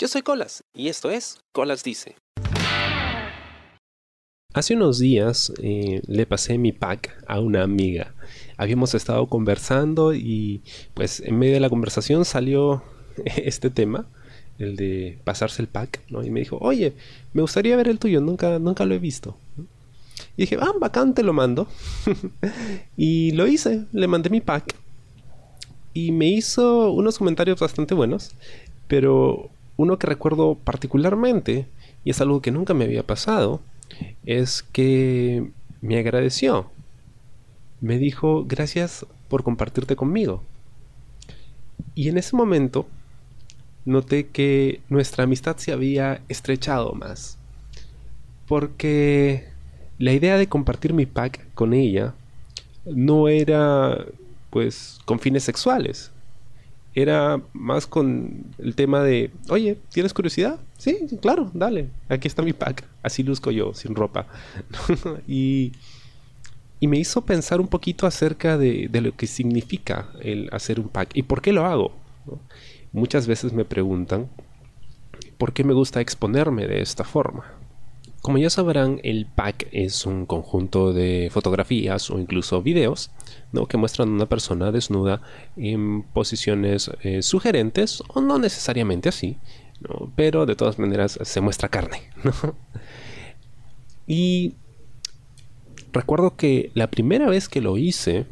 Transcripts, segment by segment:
Yo soy Colas y esto es Colas Dice. Hace unos días eh, le pasé mi pack a una amiga. Habíamos estado conversando y pues en medio de la conversación salió este tema, el de pasarse el pack, ¿no? Y me dijo, oye, me gustaría ver el tuyo, nunca, nunca lo he visto. Y dije, ah, bacán, te lo mando. y lo hice, le mandé mi pack. Y me hizo unos comentarios bastante buenos, pero uno que recuerdo particularmente, y es algo que nunca me había pasado, es que me agradeció. Me dijo, gracias por compartirte conmigo. Y en ese momento noté que nuestra amistad se había estrechado más. Porque la idea de compartir mi pack con ella no era pues con fines sexuales. Era más con el tema de, oye, ¿tienes curiosidad? Sí, claro, dale, aquí está mi pack. Así luzco yo, sin ropa. y, y, me hizo pensar un poquito acerca de, de, lo que significa el hacer un pack y por qué lo hago. Muchas veces me preguntan por qué me gusta exponerme de esta forma. Como ya sabrán, el pack es un conjunto de fotografías o incluso videos ¿no? que muestran a una persona desnuda en posiciones eh, sugerentes o no necesariamente así, pero de todas maneras se muestra carne. Y recuerdo que la primera vez que lo hice,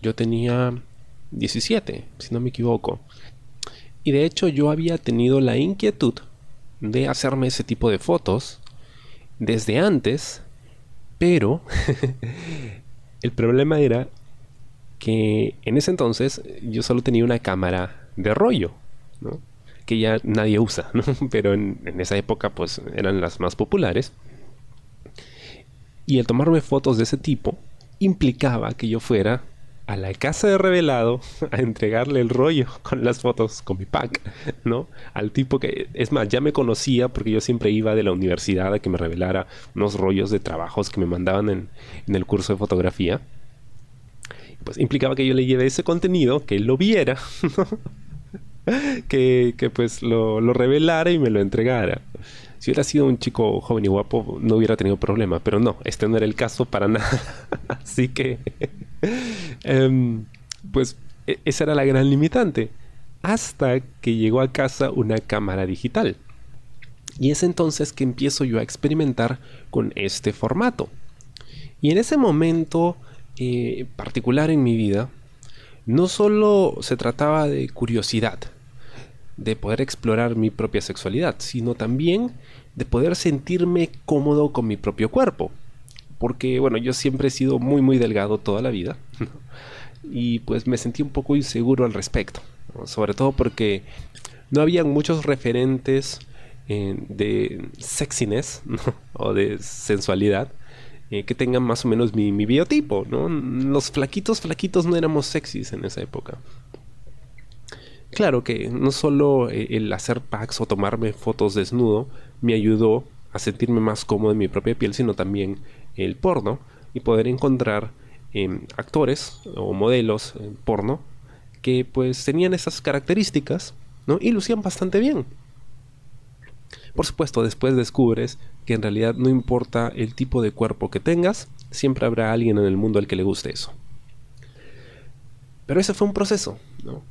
yo tenía 17, si no me equivoco. Y de hecho yo había tenido la inquietud de hacerme ese tipo de fotos desde antes, pero el problema era que en ese entonces yo solo tenía una cámara de rollo, que ya nadie usa, pero en, en, esa época pues eran las más populares. Y el tomarme fotos de ese tipo implicaba que yo fuera a la casa de revelado a entregarle el rollo con las fotos con mi pack, ¿no? Al tipo que, es más, ya me conocía porque yo siempre iba de la universidad a que me revelara unos rollos de trabajos que me mandaban en, el curso de fotografía. Pues implicaba que yo le lleve ese contenido, que él lo viera, que, que, pues lo, lo revelara y me lo entregara. Si hubiera sido un chico joven y guapo, no hubiera tenido problema, pero no, este no era el caso para nada. Así que, em, pues e, esa era la gran limitante. Hasta que llegó a casa una cámara digital. Y es entonces que empiezo yo a experimentar con este formato. Y en ese momento eh, particular en mi vida, no solo se trataba de curiosidad, de poder explorar mi propia sexualidad, sino también de poder sentirme cómodo con mi propio cuerpo. Porque, bueno, yo siempre he sido muy, muy delgado toda la vida. y pues me sentí un poco inseguro al respecto. Sobre todo porque no había muchos referentes eh, de sexiness o de sensualidad eh, que tengan más o menos mi, mi biotipo. ¿no? Los flaquitos, flaquitos no éramos sexys en esa época. Claro que no solo eh, el hacer packs o tomarme fotos desnudo me ayudó a sentirme más cómodo en mi propia piel, sino también el porno y poder encontrar em, actores o modelos en porno que pues tenían esas características ¿no? y lucían bastante bien. Por supuesto, después descubres que en realidad no importa el tipo de cuerpo que tengas, siempre habrá alguien en el mundo al que le guste eso. Pero ese fue un proceso, ¿no?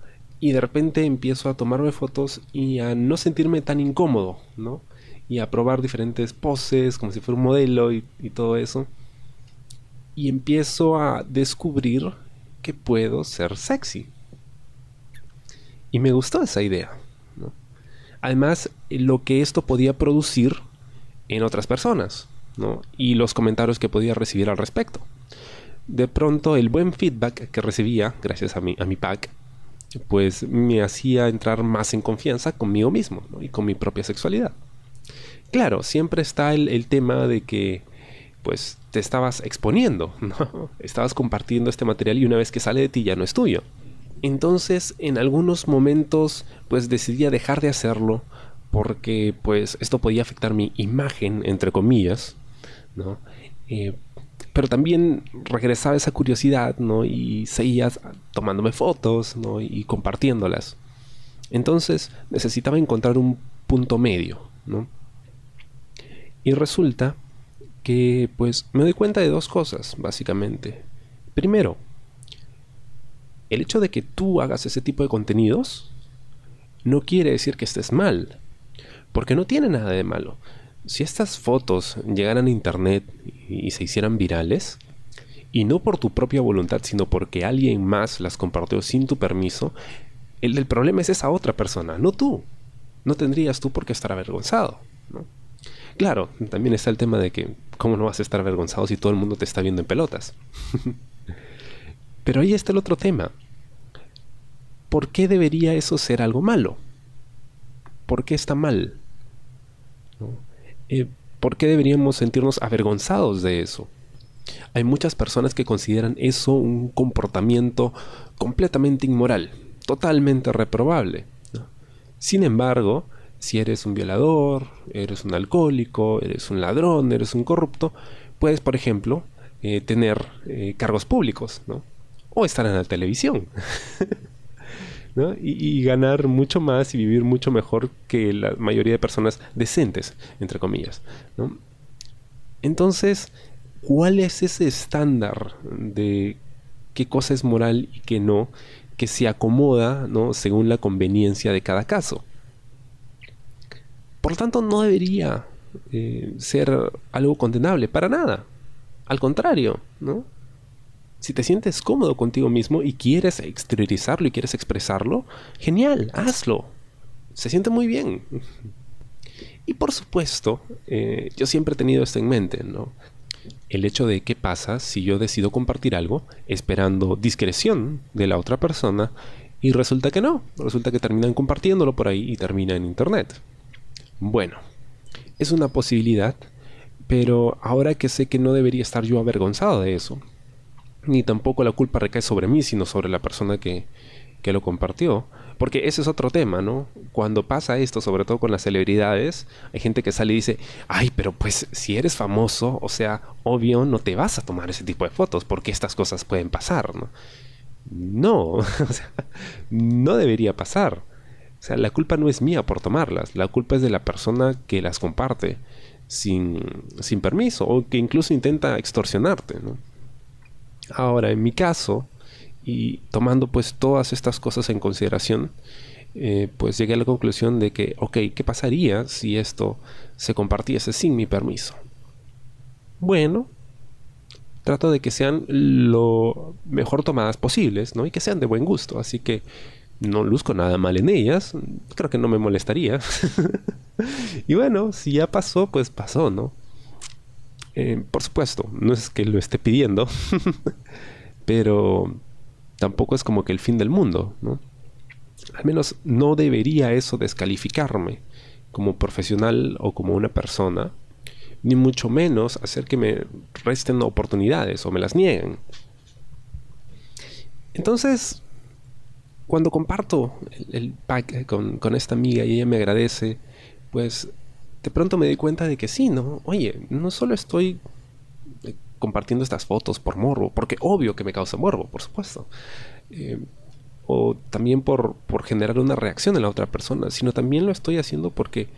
y de repente empiezo a tomarme fotos y a no sentirme tan incómodo, ¿no? Y a probar diferentes poses, como si fuera un modelo y, todo eso. Y empiezo a descubrir que puedo ser sexy. Y me gustó esa idea. Además, lo que esto podía producir en otras personas, ¿no? Y los comentarios que podía recibir al respecto. De pronto, el buen feedback que recibía, gracias a mi, a mi pack, pues me hacía entrar más en confianza conmigo mismo y con mi propia sexualidad. Claro, siempre está el, tema de que pues te estabas exponiendo, ¿no? Estabas compartiendo este material y una vez que sale de ti ya no es tuyo. Entonces, en algunos momentos, pues decidí dejar de hacerlo porque pues esto podía afectar mi imagen, entre comillas, ¿no? Eh, pero también regresaba esa curiosidad, ¿no? Y seguías tomándome fotos, ¿no? Y compartiéndolas. Entonces necesitaba encontrar un punto medio, ¿no? Y resulta que pues me doy cuenta de dos cosas, básicamente. Primero, el hecho de que tú hagas ese tipo de contenidos no quiere decir que estés mal, porque no tiene nada de malo. Si estas fotos llegaran a internet y se hicieran virales, y no por tu propia voluntad, sino porque alguien más las compartió sin tu permiso, el problema es esa otra persona, no tú. No tendrías tú por qué estar avergonzado. Claro, también está el tema de que, ¿cómo no vas a estar avergonzado si todo el mundo te está viendo en pelotas? Pero ahí está el otro tema. ¿Por qué debería eso ser algo malo? ¿Por qué está mal? Eh, ¿Por qué deberíamos sentirnos avergonzados de eso? Hay muchas personas que consideran eso un comportamiento completamente inmoral, totalmente reprobable. Sin embargo, si eres un violador, eres un alcohólico, eres un ladrón, eres un corrupto, puedes, por ejemplo, eh, tener eh, cargos públicos, O estar en la televisión. y, ganar mucho más y vivir mucho mejor que la mayoría de personas decentes, entre comillas. Entonces, ¿cuál es ese estándar de qué cosa es moral y qué no, que se acomoda ¿no? según la conveniencia de cada caso? Por lo tanto, no debería eh, ser algo condenable, para nada. Al contrario, ¿no? Si te sientes cómodo contigo mismo y quieres exteriorizarlo y quieres expresarlo, genial, hazlo. Se siente muy bien. Y por supuesto, eh, yo siempre he tenido esto en mente, ¿no? El hecho de qué pasa si yo decido compartir algo esperando discreción de la otra persona y resulta que no, resulta que terminan compartiéndolo por ahí y termina en internet. Bueno, es una posibilidad, pero ahora que sé que no debería estar yo avergonzado de eso, ni tampoco la culpa recae sobre mí, sino sobre la persona que, que lo compartió, porque ese es otro tema, ¿no? Cuando pasa esto, sobre todo con las celebridades, hay gente que sale y dice, ay, pero pues si eres famoso, o sea, obvio no te vas a tomar ese tipo de fotos, porque estas cosas pueden pasar, ¿no? No, o sea, no debería pasar. O sea, la culpa no es mía por tomarlas, la culpa es de la persona que las comparte sin, sin permiso o que incluso intenta extorsionarte. Ahora, en mi caso, y tomando pues todas estas cosas en consideración, eh, pues llegué a la conclusión de que, ok, ¿qué pasaría si esto se compartiese sin mi permiso? Bueno, trato de que sean lo mejor tomadas posibles, ¿no? Y que sean de buen gusto, así que no luzco nada mal en ellas, creo que no me molestaría. y bueno, si ya pasó, pues pasó, ¿no? Eh, por supuesto, no es que lo esté pidiendo, pero tampoco es como que el fin del mundo, ¿no? Al menos no debería eso descalificarme como profesional o como una persona, ni mucho menos hacer que me resten oportunidades o me las nieguen. Entonces, cuando comparto el, pack con, con, esta amiga y ella me agradece, pues de pronto me di cuenta de que sí, ¿no? Oye, no solo estoy eh, compartiendo estas fotos por morbo, porque obvio que me causa morbo, por supuesto. Eh, o también por, por, generar una reacción en la otra persona, sino también lo estoy haciendo porque,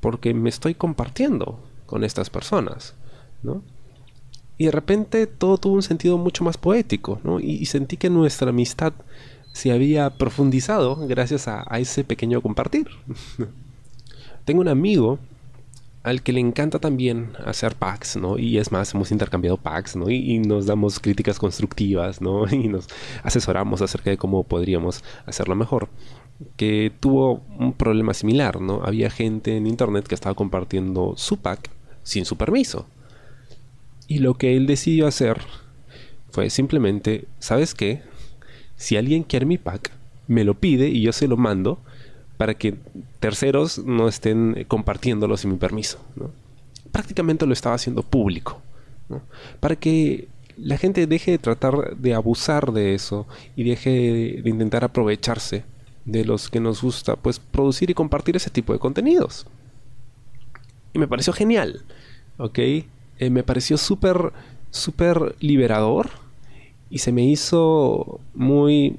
porque me estoy compartiendo con estas personas, ¿no? Y de repente todo tuvo un sentido mucho más poético, ¿no? Y, sentí que nuestra amistad se había profundizado gracias a, ese pequeño compartir. Tengo un amigo al que le encanta también hacer packs, ¿no? Y es más, hemos intercambiado packs, ¿no? Y, nos damos críticas constructivas, ¿no? Y nos asesoramos acerca de cómo podríamos hacerlo mejor. Que tuvo un problema similar, ¿no? Había gente en internet que estaba compartiendo su pack sin su permiso. Y lo que él decidió hacer fue simplemente, ¿sabes qué? Si alguien quiere mi pack, me lo pide y yo se lo mando para que terceros no estén eh, compartiéndolo sin mi permiso. Prácticamente lo estaba haciendo público, para que la gente deje de tratar de abusar de eso y deje de, intentar aprovecharse de los que nos gusta pues producir y compartir ese tipo de contenidos. Y me pareció genial. Eh, me pareció súper, súper liberador y se me hizo muy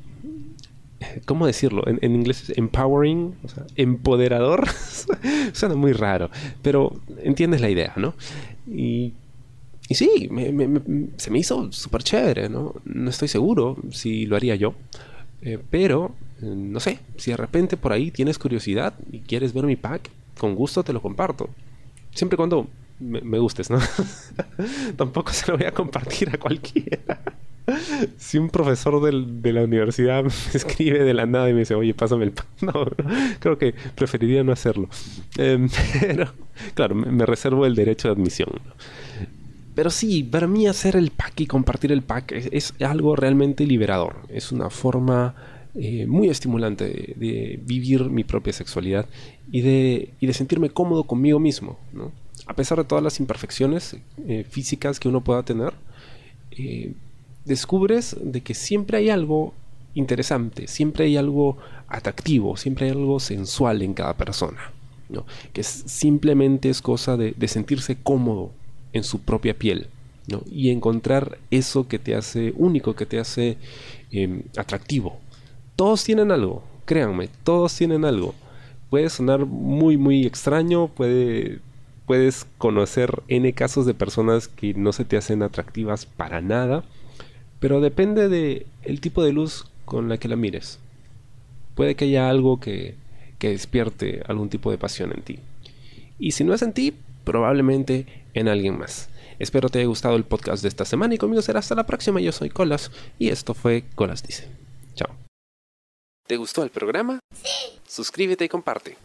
¿cómo decirlo? En, inglés empowering, o sea, empoderador. Suena muy raro, pero entiendes la idea, ¿no? Y, y sí, se me hizo súper chévere, ¿no? No estoy seguro si lo haría yo, eh, pero eh, no sé, si de repente por ahí tienes curiosidad y quieres ver mi pack, con gusto te lo comparto. Siempre y cuando me, gustes, ¿no? Tampoco se lo voy a compartir a cualquiera. Si un profesor de la universidad me escribe de la nada y me dice, oye, pásame el pack. No, creo que preferiría no hacerlo. Em, pero, claro, me, reservo el derecho de admisión. Pero sí, para mí hacer el pack y compartir el pack es, algo realmente liberador. Es una forma eh, muy estimulante de, vivir mi propia sexualidad y de, y de sentirme cómodo conmigo mismo. ¿no? A pesar de todas las imperfecciones eh, físicas que uno pueda tener, eh, descubres de que siempre hay algo interesante, siempre hay algo atractivo, siempre hay algo sensual en cada persona. ¿no? Que simplemente es cosa de, sentirse cómodo en su propia piel. ¿no? Y encontrar eso que te hace único, que te hace em, atractivo. Todos tienen algo, créanme, todos tienen algo. Puede sonar muy, muy extraño, puede, puedes conocer N casos de personas que no se te hacen atractivas para nada pero depende de el tipo de luz con la que la mires. Puede que haya algo que, que despierte algún tipo de pasión en ti. Y si no es en ti, probablemente en alguien más. Espero te haya gustado el podcast de esta semana y conmigo será hasta la próxima. Yo soy Colas y esto fue Colas Dice. Chao. ¿Te gustó el programa? Sí. Suscríbete y comparte.